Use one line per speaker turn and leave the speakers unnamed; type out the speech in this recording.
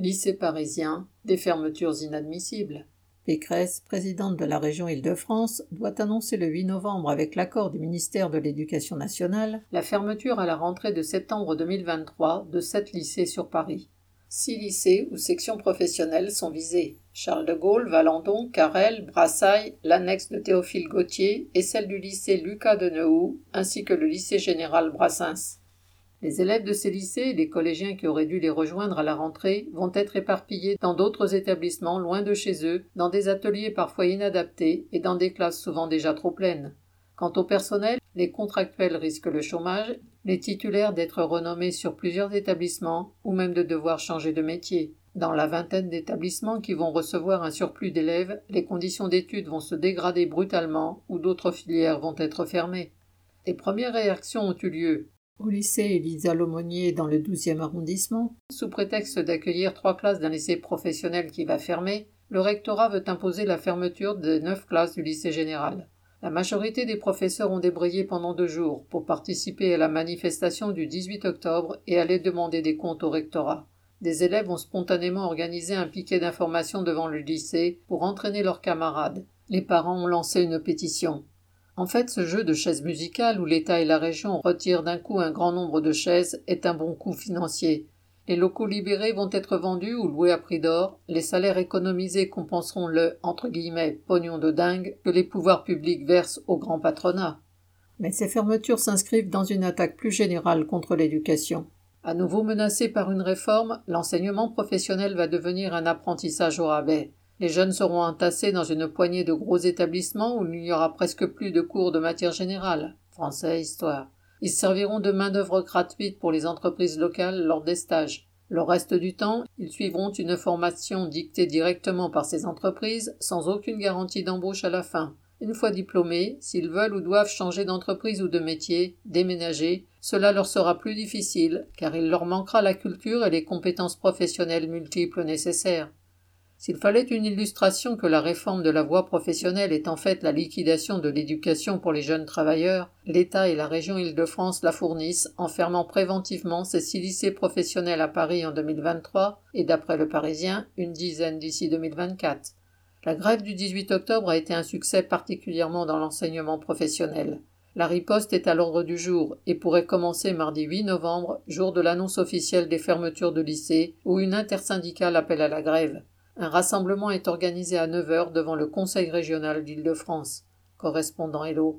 Lycée parisien, des fermetures inadmissibles. Pécresse, présidente de la région Île-de-France, doit annoncer le 8 novembre, avec l'accord du ministère de l'Éducation nationale, la fermeture à la rentrée de septembre 2023 de sept lycées sur Paris. Six lycées ou sections professionnelles sont visés. Charles de Gaulle, Valenton, Carrel, Brassailles, l'annexe de Théophile Gautier et celle du lycée Lucas de Neuhou, ainsi que le lycée général Brassens. Les élèves de ces lycées et les collégiens qui auraient dû les rejoindre à la rentrée vont être éparpillés dans d'autres établissements loin de chez eux, dans des ateliers parfois inadaptés et dans des classes souvent déjà trop pleines. Quant au personnel, les contractuels risquent le chômage, les titulaires d'être renommés sur plusieurs établissements ou même de devoir changer de métier. Dans la vingtaine d'établissements qui vont recevoir un surplus d'élèves, les conditions d'études vont se dégrader brutalement ou d'autres filières vont être fermées. Les premières réactions ont eu lieu. Au lycée Elisa Lomonier dans le 12e arrondissement, sous prétexte d'accueillir trois classes d'un lycée professionnel qui va fermer, le rectorat veut imposer la fermeture des neuf classes du lycée général. La majorité des professeurs ont débrayé pendant deux jours pour participer à la manifestation du 18 octobre et aller demander des comptes au rectorat. Des élèves ont spontanément organisé un piquet d'information devant le lycée pour entraîner leurs camarades. Les parents ont lancé une pétition. En fait, ce jeu de chaises musicales où l'État et la région retirent d'un coup un grand nombre de chaises est un bon coup financier. Les locaux libérés vont être vendus ou loués à prix d'or, les salaires économisés compenseront le entre guillemets pognon de dingue que les pouvoirs publics versent au grand patronat. Mais ces fermetures s'inscrivent dans une attaque plus générale contre l'éducation. À nouveau menacé par une réforme, l'enseignement professionnel va devenir un apprentissage au rabais. Les jeunes seront entassés dans une poignée de gros établissements où il n'y aura presque plus de cours de matière générale, français, histoire. Ils serviront de main-d'œuvre gratuite pour les entreprises locales lors des stages. Le reste du temps, ils suivront une formation dictée directement par ces entreprises sans aucune garantie d'embauche à la fin. Une fois diplômés, s'ils veulent ou doivent changer d'entreprise ou de métier, déménager, cela leur sera plus difficile, car il leur manquera la culture et les compétences professionnelles multiples nécessaires. S'il fallait une illustration que la réforme de la voie professionnelle est en fait la liquidation de l'éducation pour les jeunes travailleurs, l'État et la région Île-de-France la fournissent en fermant préventivement ces six lycées professionnels à Paris en 2023 et d'après le Parisien, une dizaine d'ici 2024. La grève du 18 octobre a été un succès particulièrement dans l'enseignement professionnel. La riposte est à l'ordre du jour et pourrait commencer mardi 8 novembre, jour de l'annonce officielle des fermetures de lycées, où une intersyndicale appelle à la grève. Un rassemblement est organisé à 9 heures devant le Conseil régional d'Île-de-France. Correspondant Hello.